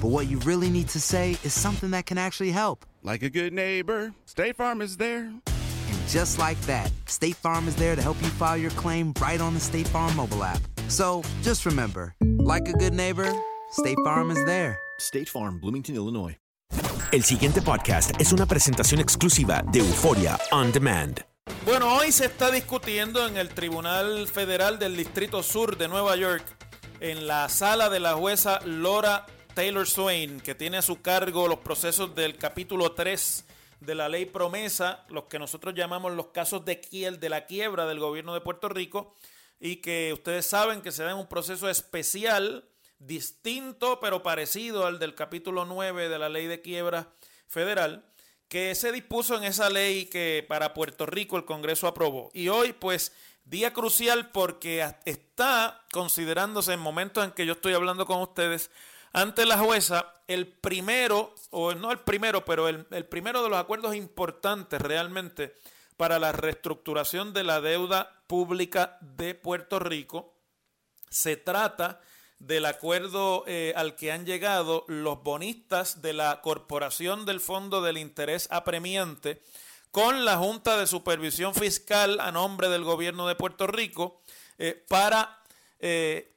but what you really need to say is something that can actually help. Like a good neighbor, State Farm is there. And just like that, State Farm is there to help you file your claim right on the State Farm mobile app. So just remember, like a good neighbor, State Farm is there. State Farm, Bloomington, Illinois. El siguiente podcast es una presentación exclusiva de Euforia On Demand. Bueno, hoy se está discutiendo en el Tribunal Federal del Distrito Sur de Nueva York, en la sala de la jueza Laura Taylor Swain, que tiene a su cargo los procesos del capítulo 3 de la ley promesa, los que nosotros llamamos los casos de, de la quiebra del gobierno de Puerto Rico, y que ustedes saben que se da en un proceso especial, distinto pero parecido al del capítulo 9 de la ley de quiebra federal, que se dispuso en esa ley que para Puerto Rico el Congreso aprobó. Y hoy, pues, día crucial porque está considerándose en momentos en que yo estoy hablando con ustedes ante la jueza el primero, o no el primero, pero el, el primero de los acuerdos importantes realmente para la reestructuración de la deuda pública de Puerto Rico. Se trata del acuerdo eh, al que han llegado los bonistas de la Corporación del Fondo del Interés Apremiante con la Junta de Supervisión Fiscal a nombre del gobierno de Puerto Rico eh, para eh,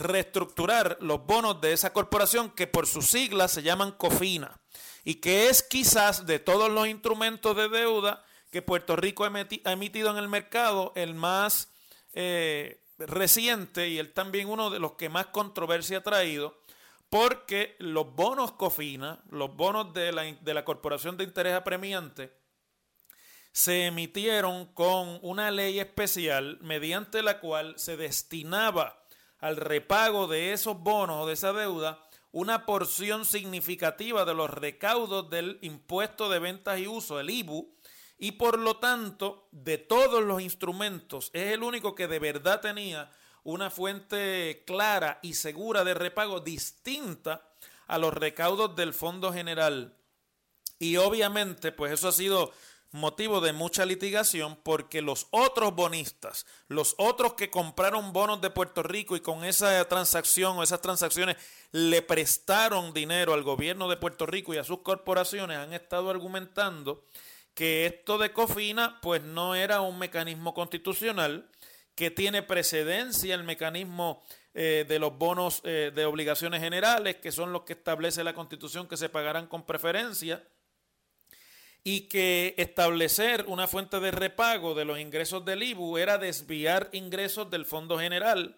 reestructurar los bonos de esa corporación que por sus siglas se llaman COFINA y que es quizás de todos los instrumentos de deuda que Puerto Rico ha emitido en el mercado el más eh, reciente y él también uno de los que más controversia ha traído, porque los bonos COFINA, los bonos de la, de la Corporación de Interés Apremiante, se emitieron con una ley especial mediante la cual se destinaba al repago de esos bonos o de esa deuda una porción significativa de los recaudos del impuesto de ventas y uso, el IBU, y por lo tanto, de todos los instrumentos, es el único que de verdad tenía una fuente clara y segura de repago distinta a los recaudos del Fondo General. Y obviamente, pues eso ha sido motivo de mucha litigación porque los otros bonistas, los otros que compraron bonos de Puerto Rico y con esa transacción o esas transacciones le prestaron dinero al gobierno de Puerto Rico y a sus corporaciones, han estado argumentando que esto de Cofina pues no era un mecanismo constitucional, que tiene precedencia el mecanismo eh, de los bonos eh, de obligaciones generales, que son los que establece la constitución que se pagarán con preferencia, y que establecer una fuente de repago de los ingresos del IBU era desviar ingresos del Fondo General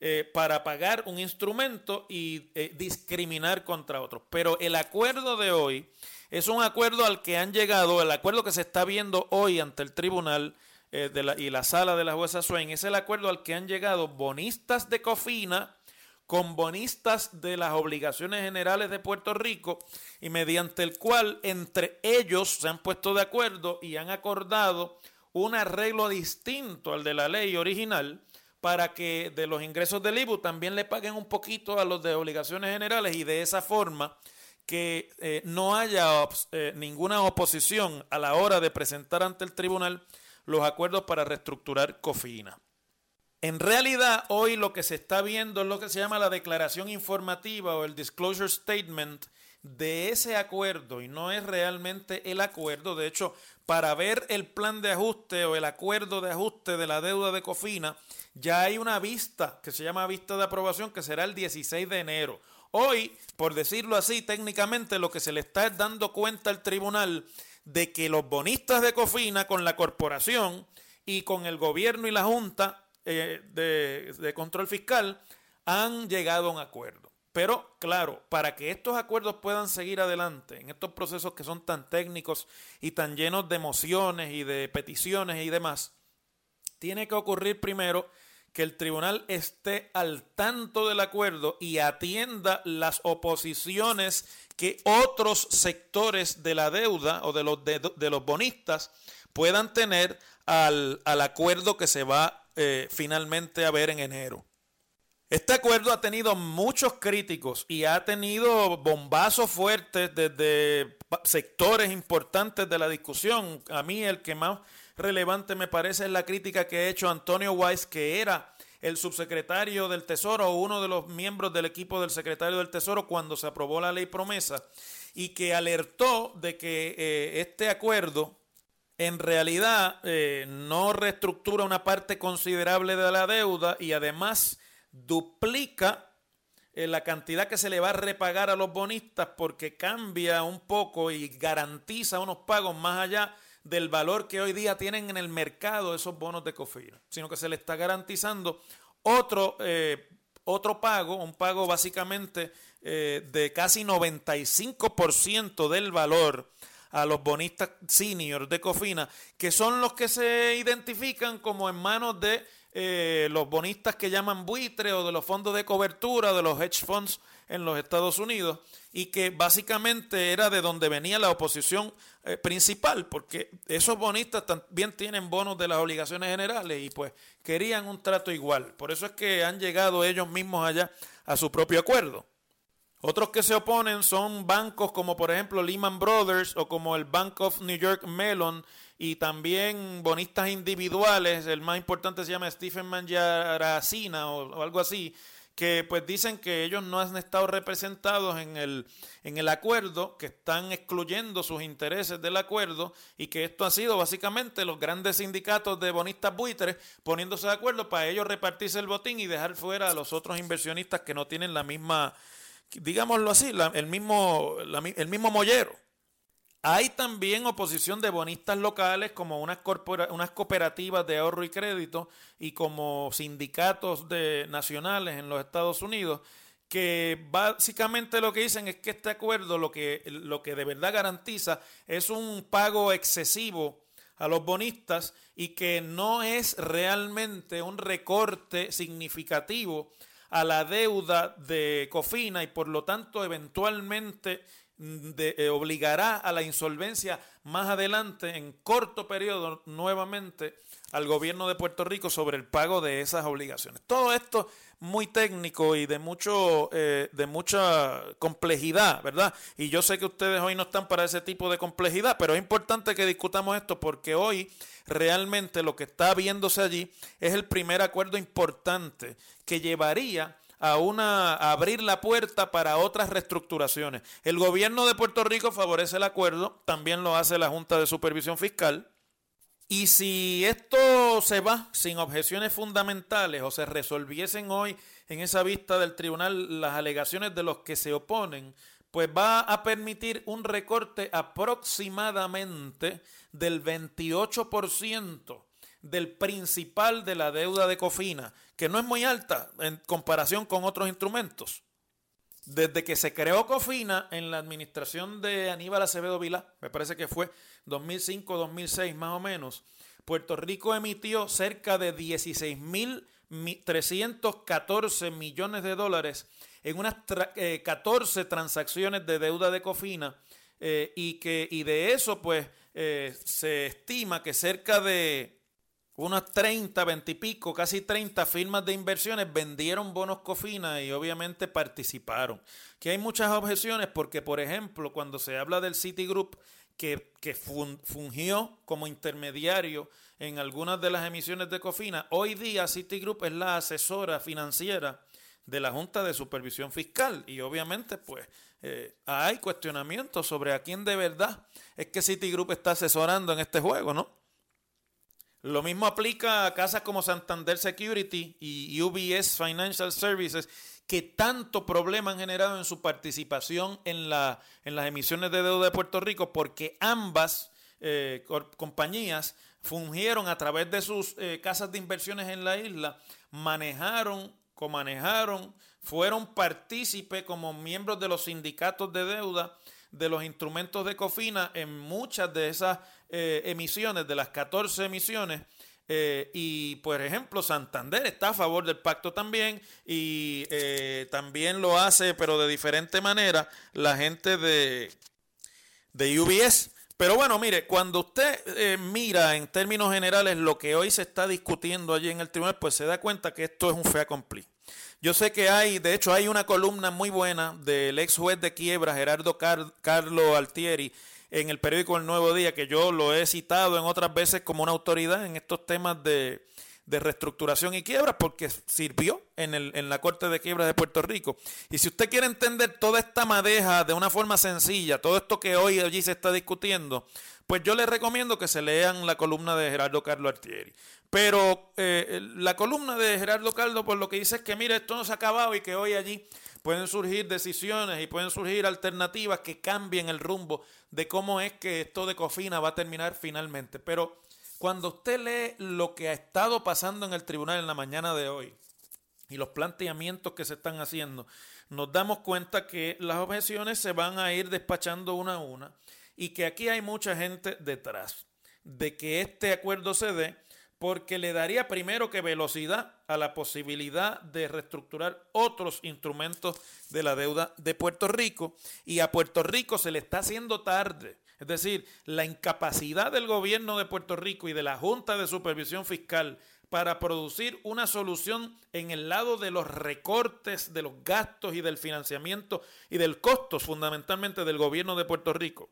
eh, para pagar un instrumento y eh, discriminar contra otros. Pero el acuerdo de hoy es un acuerdo al que han llegado, el acuerdo que se está viendo hoy ante el tribunal eh, de la, y la sala de la jueza Swain, es el acuerdo al que han llegado bonistas de Cofina con bonistas de las obligaciones generales de Puerto Rico y mediante el cual entre ellos se han puesto de acuerdo y han acordado un arreglo distinto al de la ley original para que de los ingresos del IBU también le paguen un poquito a los de obligaciones generales y de esa forma que eh, no haya eh, ninguna oposición a la hora de presentar ante el tribunal los acuerdos para reestructurar Cofina. En realidad, hoy lo que se está viendo es lo que se llama la declaración informativa o el disclosure statement de ese acuerdo y no es realmente el acuerdo. De hecho, para ver el plan de ajuste o el acuerdo de ajuste de la deuda de Cofina, ya hay una vista que se llama vista de aprobación que será el 16 de enero. Hoy, por decirlo así, técnicamente lo que se le está dando cuenta al tribunal de que los bonistas de Cofina con la corporación y con el gobierno y la Junta eh, de, control fiscal han llegado a un acuerdo. Pero claro, para que estos acuerdos puedan seguir adelante en estos procesos que son tan técnicos y tan llenos de emociones y de peticiones y demás, tiene que ocurrir primero que el tribunal esté al tanto del acuerdo y atienda las oposiciones que otros sectores de la deuda o de los, de, los bonistas puedan tener al, acuerdo que se va eh, finalmente a ver en enero. Este acuerdo ha tenido muchos críticos y ha tenido bombazos fuertes desde sectores importantes de la discusión. A mí el que más relevante me parece es la crítica que ha hecho Antonio Weiss, que era el subsecretario del Tesoro o uno de los miembros del equipo del secretario del Tesoro cuando se aprobó la ley promesa y que alertó de que eh, este acuerdo en realidad eh, no reestructura una parte considerable de la deuda y además duplica eh, la cantidad que se le va a repagar a los bonistas porque cambia un poco y garantiza unos pagos más allá del valor que hoy día tienen en el mercado esos bonos de COFIRA, sino que se le está garantizando otro, eh, otro pago, un pago básicamente de casi 95% del valor a los bonistas senior de Cofina, que son los que se identifican como en manos de eh, los bonistas que llaman buitre o de los fondos de cobertura, de los hedge funds en los Estados Unidos, y que básicamente era de donde venía la oposición eh, principal, porque esos bonistas también tienen bonos de las obligaciones generales y pues querían un trato igual. Por eso es que han llegado ellos mismos allá a su propio acuerdo. Otros que se oponen son bancos como por ejemplo Lehman Brothers o como el Bank of New York Mellon y también bonistas individuales, el más importante se llama Stephen Mangiaracina o, o algo así, que pues dicen que ellos no han estado representados en el, en el acuerdo, que están excluyendo sus intereses del acuerdo y que esto ha sido básicamente los grandes sindicatos de bonistas buitres poniéndose de acuerdo para ellos repartirse el botín y dejar fuera a los otros inversionistas que no tienen la misma, digámoslo así, el, mismo, el mismo mollero. Hay también oposición de bonistas locales como unas, unas cooperativas de ahorro y crédito y como sindicatos de nacionales en los Estados Unidos que básicamente lo que dicen es que este acuerdo lo que, lo que de verdad garantiza es un pago excesivo a los bonistas y que no es realmente un recorte significativo a la deuda de Cofina y por lo tanto eventualmente eh, obligará a la insolvencia más adelante, en corto periodo, nuevamente al gobierno de Puerto Rico sobre el pago de esas obligaciones. Todo esto muy técnico y de mucho eh, de mucha complejidad, ¿verdad? Y yo sé que ustedes hoy no están para ese tipo de complejidad, pero es importante que discutamos esto porque hoy realmente lo que está viéndose allí es el primer acuerdo importante que llevaría a una abrir la puerta para otras reestructuraciones. El gobierno de Puerto Rico favorece el acuerdo, también lo hace la Junta de Supervisión Fiscal. Y si esto se va sin objeciones fundamentales o se resolviesen hoy en esa vista del tribunal las alegaciones de los que se oponen, pues va a permitir un recorte aproximadamente del 28% del principal de la deuda de Cofina, que no es muy alta en comparación con otros instrumentos. Desde que se creó Cofina en la administración de Aníbal Acevedo Vilá, me parece que fue 2005-2006 más o menos, Puerto Rico emitió cerca de 16.314 millones de dólares en unas 14 eh, transacciones de deuda de Cofina eh, y, que, y de eso pues eh, se estima que cerca de unas 30, 20 y pico, casi 30 firmas de inversiones vendieron bonos Cofina y obviamente participaron. Que hay muchas objeciones porque, por ejemplo, cuando se habla del Citigroup, que, que fungió como intermediario en algunas de las emisiones de Cofina, hoy día Citigroup es la asesora financiera de la Junta de Supervisión Fiscal y obviamente pues eh, hay cuestionamientos sobre a quién de verdad es que Citigroup está asesorando en este juego, ¿no? Lo mismo aplica a casas como Santander Security y UBS Financial Services, que tanto problema han generado en su participación en, la, en las emisiones de deuda de Puerto Rico, porque ambas eh, compañías fungieron a través de sus eh, casas de inversiones en la isla, manejaron, comanejaron, fueron partícipes como miembros de los sindicatos de deuda de los instrumentos de COFINA en muchas de esas eh, emisiones, de las 14 emisiones. Eh, y por ejemplo, Santander está a favor del pacto también y eh, también lo hace, pero de diferente manera, la gente de, de UBS. Pero bueno, mire, cuando usted mira en términos generales lo que hoy se está discutiendo allí en el tribunal, pues se da cuenta que esto es un fe accompli. Yo sé que hay, de hecho, hay una columna muy buena del ex juez de quiebra, Gerardo Carlo Altieri, en el periódico El Nuevo Día, que yo lo he citado en otras veces como una autoridad en estos temas de, reestructuración y quiebra, porque sirvió en, el, en la Corte de Quiebras de Puerto Rico. Y si usted quiere entender toda esta madeja de una forma sencilla, todo esto que hoy allí se está discutiendo, pues yo les recomiendo que se lean la columna de Gerardo Carlo Altieri. Pero eh, la columna de Gerardo Caldo, por lo que dice es que, mire, esto no se ha acabado y que hoy allí pueden surgir decisiones y pueden surgir alternativas que cambien el rumbo de cómo es que esto de Cofina va a terminar finalmente. Pero cuando usted lee lo que ha estado pasando en el tribunal en la mañana de hoy y los planteamientos que se están haciendo, nos damos cuenta que las objeciones se van a ir despachando una a una y que aquí hay mucha gente detrás de que este acuerdo se dé porque le daría primero que velocidad a la posibilidad de reestructurar otros instrumentos de la deuda de Puerto Rico y a Puerto Rico se le está haciendo tarde. Es decir, la incapacidad del gobierno de Puerto Rico y de la Junta de Supervisión Fiscal para producir una solución en el lado de los recortes de los gastos y del financiamiento y del costo fundamentalmente del gobierno de Puerto Rico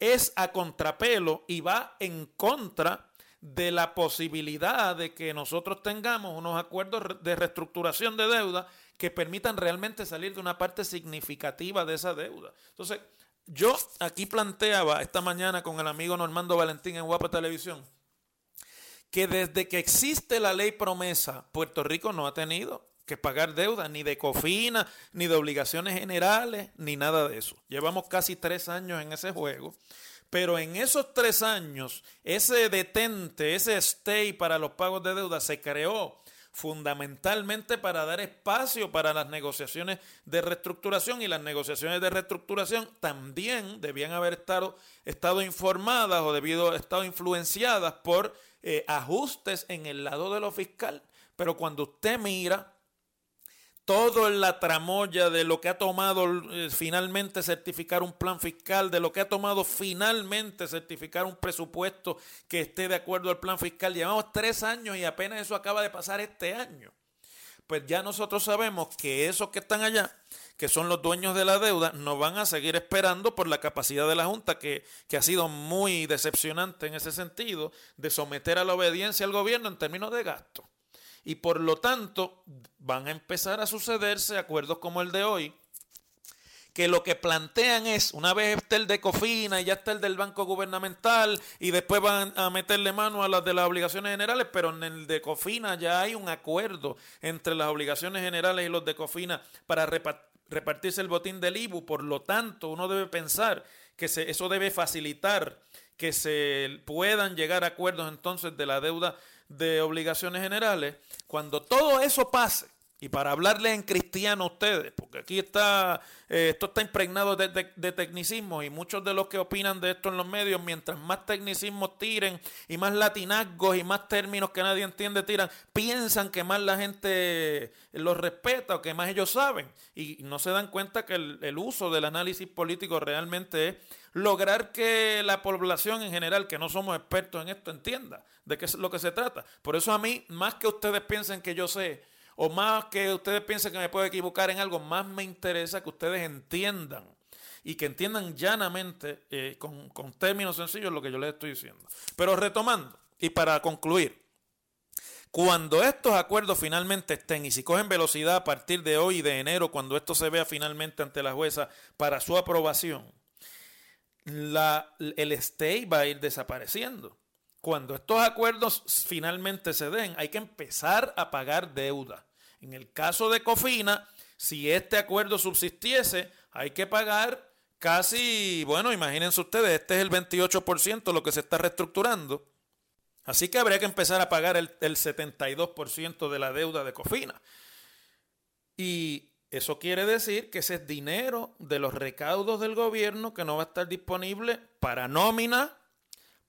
es a contrapelo y va en contra de la posibilidad de que nosotros tengamos unos acuerdos de reestructuración de deuda que permitan realmente salir de una parte significativa de esa deuda. Entonces, yo aquí planteaba esta mañana con el amigo Normando Valentín en Guapa Televisión que desde que existe la ley promesa, Puerto Rico no ha tenido que pagar deuda, ni de cofina, ni de obligaciones generales, ni nada de eso. Llevamos casi tres años en ese juego pero en esos tres años, ese detente, ese stay para los pagos de deuda se creó fundamentalmente para dar espacio para las negociaciones de reestructuración y las negociaciones de reestructuración también debían haber estado, informadas o debido estado influenciadas por eh, ajustes en el lado de lo fiscal. Pero cuando usted mira todo en la tramoya de lo que ha tomado eh, finalmente certificar un plan fiscal, de lo que ha tomado finalmente certificar un presupuesto que esté de acuerdo al plan fiscal. Llevamos tres años y apenas eso acaba de pasar este año. Pues ya nosotros sabemos que esos que están allá, que son los dueños de la deuda, nos van a seguir esperando por la capacidad de la Junta, que, que ha sido muy decepcionante en ese sentido, de someter a la obediencia al gobierno en términos de gasto y por lo tanto van a empezar a sucederse acuerdos como el de hoy, que lo que plantean es, una vez está el de Cofina y ya está el del Banco Gubernamental y después van a meterle mano a las de las obligaciones generales, pero en el de Cofina ya hay un acuerdo entre las obligaciones generales y los de Cofina para repartirse el botín del IBU, por lo tanto uno debe pensar que eso debe facilitar que se puedan llegar a acuerdos entonces de la deuda de obligaciones generales, cuando todo eso pase, y para hablarles en cristiano a ustedes, porque aquí está, eh, esto está impregnado de, de, tecnicismo y muchos de los que opinan de esto en los medios, mientras más tecnicismos tiren y más latinazgos y más términos que nadie entiende tiran, piensan que más la gente los respeta o que más ellos saben y no se dan cuenta que el, el uso del análisis político realmente es lograr que la población en general, que no somos expertos en esto, entienda de qué es lo que se trata. Por eso a mí, más que ustedes piensen que yo sé, o más que ustedes piensen que me puedo equivocar en algo, más me interesa que ustedes entiendan y que entiendan llanamente, eh, con, con términos sencillos, lo que yo les estoy diciendo. Pero retomando, y para concluir, cuando estos acuerdos finalmente estén y si cogen velocidad a partir de hoy de enero, cuando esto se vea finalmente ante la jueza para su aprobación, la, el stay va a ir desapareciendo. Cuando estos acuerdos finalmente se den, hay que empezar a pagar deuda. En el caso de Cofina, si este acuerdo subsistiese, hay que pagar casi, bueno, imagínense ustedes, este es el 28% lo que se está reestructurando. Así que habría que empezar a pagar el, el 72% de la deuda de Cofina. Y eso quiere decir que ese es dinero de los recaudos del gobierno que no va a estar disponible para nómina,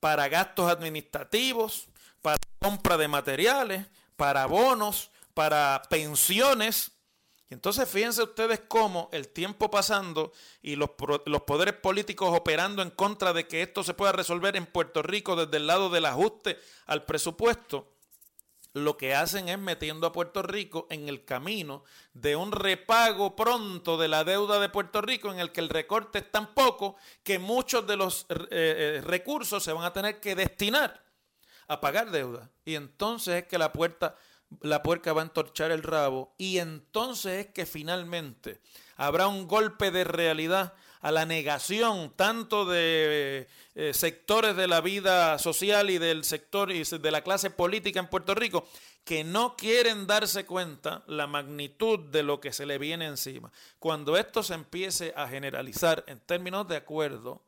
para gastos administrativos, para compra de materiales, para bonos, para pensiones. Y entonces fíjense ustedes cómo el tiempo pasando y los, los, poderes políticos operando en contra de que esto se pueda resolver en Puerto Rico desde el lado del ajuste al presupuesto, lo que hacen es metiendo a Puerto Rico en el camino de un repago pronto de la deuda de Puerto Rico en el que el recorte es tan poco que muchos de los eh, eh, recursos se van a tener que destinar a pagar deuda. Y entonces es que la puerta la puerca va a entorchar el rabo y entonces es que finalmente habrá un golpe de realidad a la negación tanto de eh, sectores de la vida social y del sector y de la clase política en Puerto Rico que no quieren darse cuenta la magnitud de lo que se le viene encima. Cuando esto se empiece a generalizar en términos de acuerdo,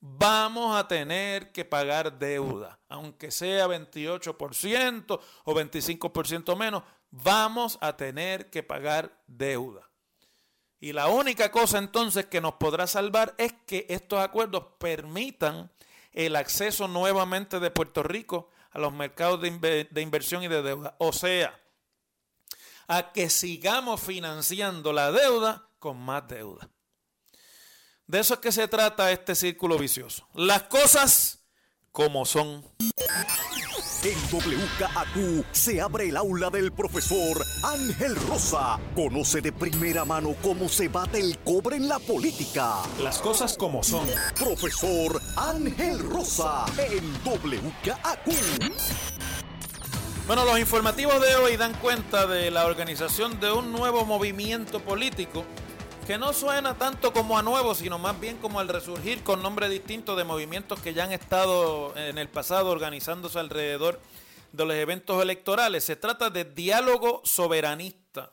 vamos a tener que pagar deuda, aunque sea 28% o 25% menos, vamos a tener que pagar deuda. Y la única cosa entonces que nos podrá salvar es que estos acuerdos permitan el acceso nuevamente de Puerto Rico a los mercados de, inversión y de deuda. O sea, a que sigamos financiando la deuda con más deuda. De eso es que se trata este círculo vicioso. Las cosas como son. En WKAQ se abre el aula del profesor Ángel Rosa. Conoce de primera mano cómo se bate el cobre en la política. Las cosas como son. Profesor Ángel Rosa en WKAQ. Bueno, los informativos de hoy dan cuenta de la organización de un nuevo movimiento político que no suena tanto como a nuevo, sino más bien como al resurgir con nombres distintos de movimientos que ya han estado en el pasado organizándose alrededor de los eventos electorales. Se trata de diálogo soberanista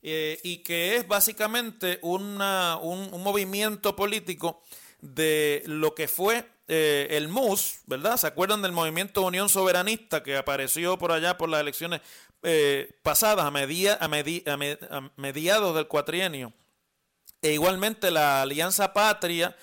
eh, y que es básicamente una, un, movimiento político de lo que fue eh, el MUS, ¿verdad? ¿Se acuerdan del movimiento Unión Soberanista que apareció por allá por las elecciones eh, pasadas, a, media, a, a mediados del cuatrienio? E igualmente la Alianza Patria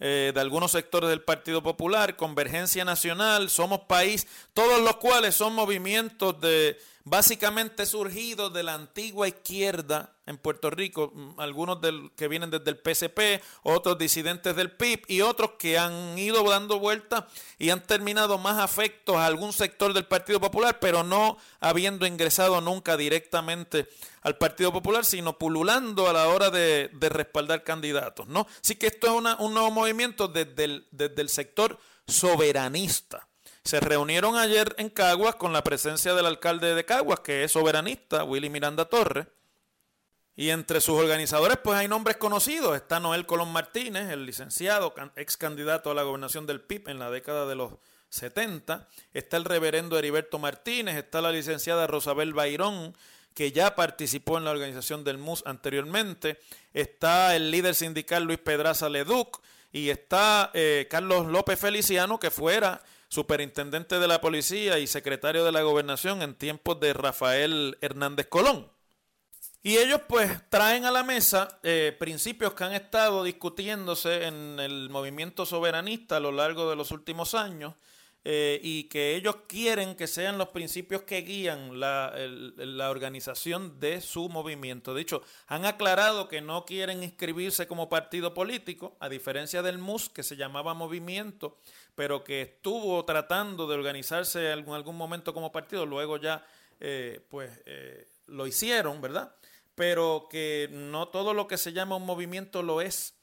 eh, de algunos sectores del Partido Popular, Convergencia Nacional, Somos País, todos los cuales son movimientos de básicamente surgidos de la antigua izquierda en Puerto Rico, mm, algunos que vienen desde el PSP, otros disidentes del PIB y otros que han ido dando vueltas y han terminado más afectos a algún sector del Partido Popular, pero no habiendo ingresado nunca directamente al Partido Popular, sino pululando a la hora de, respaldar candidatos. ¿no? Así que esto es un nuevo movimiento desde el sector soberanista. Se reunieron ayer en Caguas con la presencia del alcalde de Caguas, que es soberanista, Willy Miranda Torres. Y entre sus organizadores, pues hay nombres conocidos. Está Noel Colón Martínez, el licenciado, ex candidato a la gobernación del PIB en la década de los 70. Está el reverendo Heriberto Martínez. Está la licenciada Rosabel Bayrón, que ya participó en la organización del MUS anteriormente. Está el líder sindical Luis Pedraza Leduc. Y está eh, Carlos López Feliciano, que fuera superintendente de la policía y secretario de la gobernación en tiempos de Rafael Hernández Colón. Y ellos pues traen a la mesa eh, principios que han estado discutiéndose en el movimiento soberanista a lo largo de los últimos años eh, y que ellos quieren que sean los principios que guían la, la, organización de su movimiento. De hecho, han aclarado que no quieren inscribirse como partido político, a diferencia del MUS, que se llamaba movimiento, pero que estuvo tratando de organizarse en algún, momento como partido, luego ya eh, pues eh, lo hicieron, ¿verdad? Pero que no todo lo que se llama un movimiento lo es.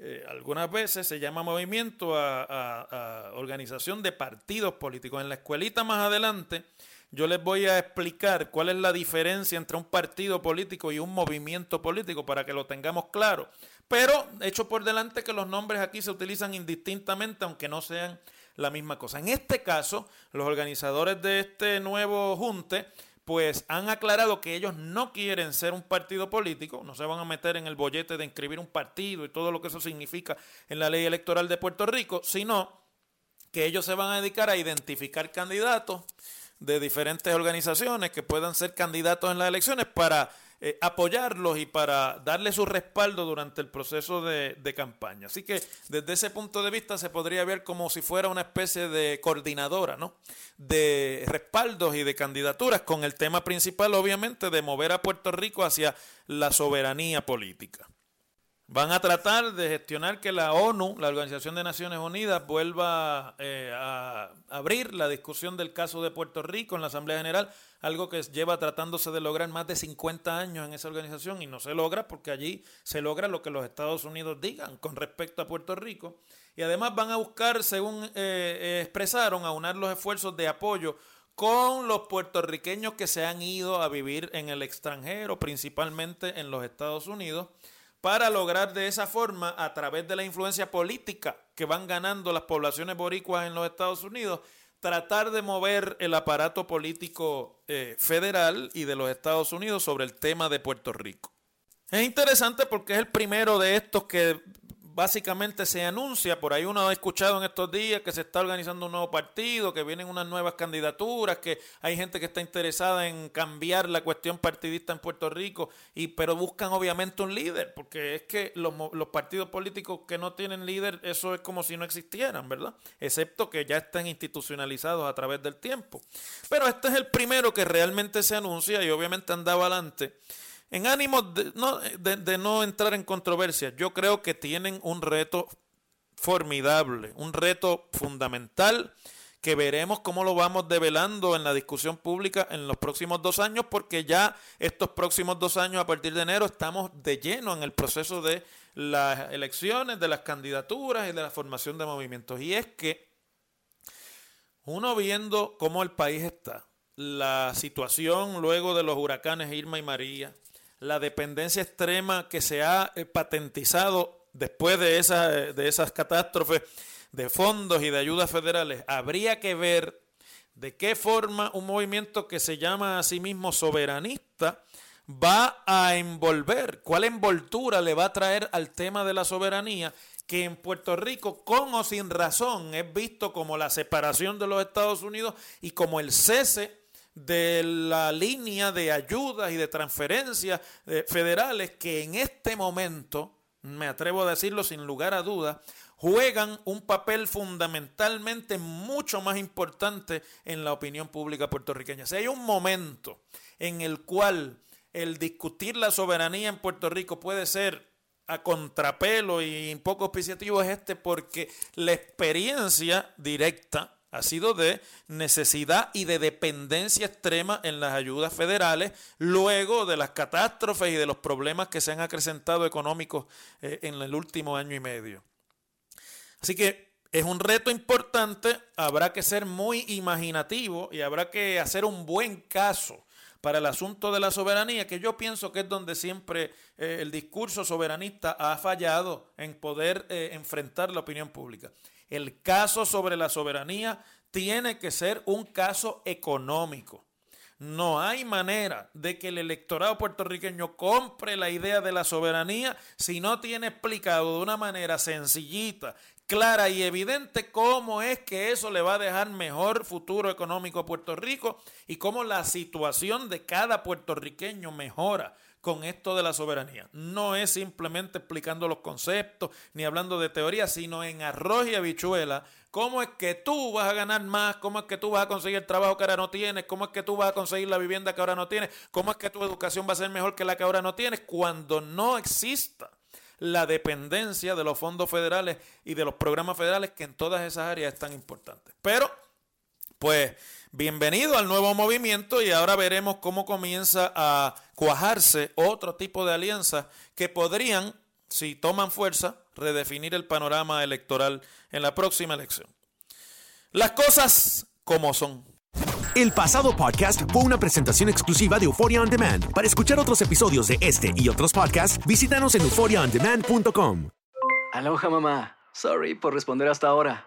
Eh, algunas veces se llama movimiento a, organización de partidos políticos. En la escuelita más adelante yo les voy a explicar cuál es la diferencia entre un partido político y un movimiento político para que lo tengamos claro. Pero hecho por delante que los nombres aquí se utilizan indistintamente aunque no sean la misma cosa. En este caso, los organizadores de este nuevo junte pues han aclarado que ellos no quieren ser un partido político, no se van a meter en el bollete de inscribir un partido y todo lo que eso significa en la ley electoral de Puerto Rico, sino que ellos se van a dedicar a identificar candidatos de diferentes organizaciones que puedan ser candidatos en las elecciones para eh, apoyarlos y para darle su respaldo durante el proceso de, de, campaña. Así que desde ese punto de vista se podría ver como si fuera una especie de coordinadora, ¿no? De respaldos y de candidaturas con el tema principal, obviamente, de mover a Puerto Rico hacia la soberanía política. Van a tratar de gestionar que la ONU, la Organización de Naciones Unidas, vuelva eh, a abrir la discusión del caso de Puerto Rico en la Asamblea General, algo que lleva tratándose de lograr más de 50 años en esa organización y no se logra porque allí se logra lo que los Estados Unidos digan con respecto a Puerto Rico. Y además van a buscar, según eh, eh, expresaron, aunar los esfuerzos de apoyo con los puertorriqueños que se han ido a vivir en el extranjero, principalmente en los Estados Unidos para lograr de esa forma, a través de la influencia política que van ganando las poblaciones boricuas en los Estados Unidos, tratar de mover el aparato político eh, federal y de los Estados Unidos sobre el tema de Puerto Rico. Es interesante porque es el primero de estos que básicamente se anuncia, por ahí uno ha escuchado en estos días que se está organizando un nuevo partido, que vienen unas nuevas candidaturas, que hay gente que está interesada en cambiar la cuestión partidista en Puerto Rico, y pero buscan obviamente un líder, porque es que los, partidos políticos que no tienen líder, eso es como si no existieran, ¿verdad? Excepto que ya estén institucionalizados a través del tiempo. Pero este es el primero que realmente se anuncia y obviamente andaba adelante. En ánimo de no, entrar en controversia, yo creo que tienen un reto formidable, un reto fundamental que veremos cómo lo vamos develando en la discusión pública en los próximos dos años, porque ya estos próximos dos años, a partir de enero, estamos de lleno en el proceso de las elecciones, de las candidaturas y de la formación de movimientos. Y es que uno viendo cómo el país está, la situación luego de los huracanes Irma y María, la dependencia extrema que se ha eh, patentizado después de, esa, de esas catástrofes de fondos y de ayudas federales, habría que ver de qué forma un movimiento que se llama a sí mismo soberanista va a envolver, cuál envoltura le va a traer al tema de la soberanía, que en Puerto Rico, con o sin razón, es visto como la separación de los Estados Unidos y como el cese de la línea de ayudas y de transferencias eh, federales que en este momento, me atrevo a decirlo sin lugar a dudas, juegan un papel fundamentalmente mucho más importante en la opinión pública puertorriqueña. Si hay un momento en el cual el discutir la soberanía en Puerto Rico puede ser a contrapelo y un poco auspiciativo es este porque la experiencia directa ha sido de necesidad y de dependencia extrema en las ayudas federales, luego de las catástrofes y de los problemas que se han acrecentado económicos eh, en el último año y medio. Así que es un reto importante, habrá que ser muy imaginativo y habrá que hacer un buen caso para el asunto de la soberanía, que yo pienso que es donde siempre eh, el discurso soberanista ha fallado en poder eh, enfrentar la opinión pública. El caso sobre la soberanía tiene que ser un caso económico. No hay manera de que el electorado puertorriqueño compre la idea de la soberanía si no tiene explicado de una manera sencillita, clara y evidente cómo es que eso le va a dejar mejor futuro económico a Puerto Rico y cómo la situación de cada puertorriqueño mejora con esto de la soberanía. No es simplemente explicando los conceptos ni hablando de teoría, sino en arroz y habichuela. ¿Cómo es que tú vas a ganar más? ¿Cómo es que tú vas a conseguir el trabajo que ahora no tienes? ¿Cómo es que tú vas a conseguir la vivienda que ahora no tienes? ¿Cómo es que tu educación va a ser mejor que la que ahora no tienes? Cuando no exista la dependencia de los fondos federales y de los programas federales que en todas esas áreas es tan importante. Pero, pues bienvenido al nuevo movimiento y ahora veremos cómo comienza a cuajarse otro tipo de alianzas que podrían, si toman fuerza, redefinir el panorama electoral en la próxima elección. Las cosas como son. El pasado podcast fue una presentación exclusiva de Euphoria On Demand. Para escuchar otros episodios de este y otros podcasts, visítanos en euphoriaondemand.com. Aloha mamá. Sorry por responder hasta ahora.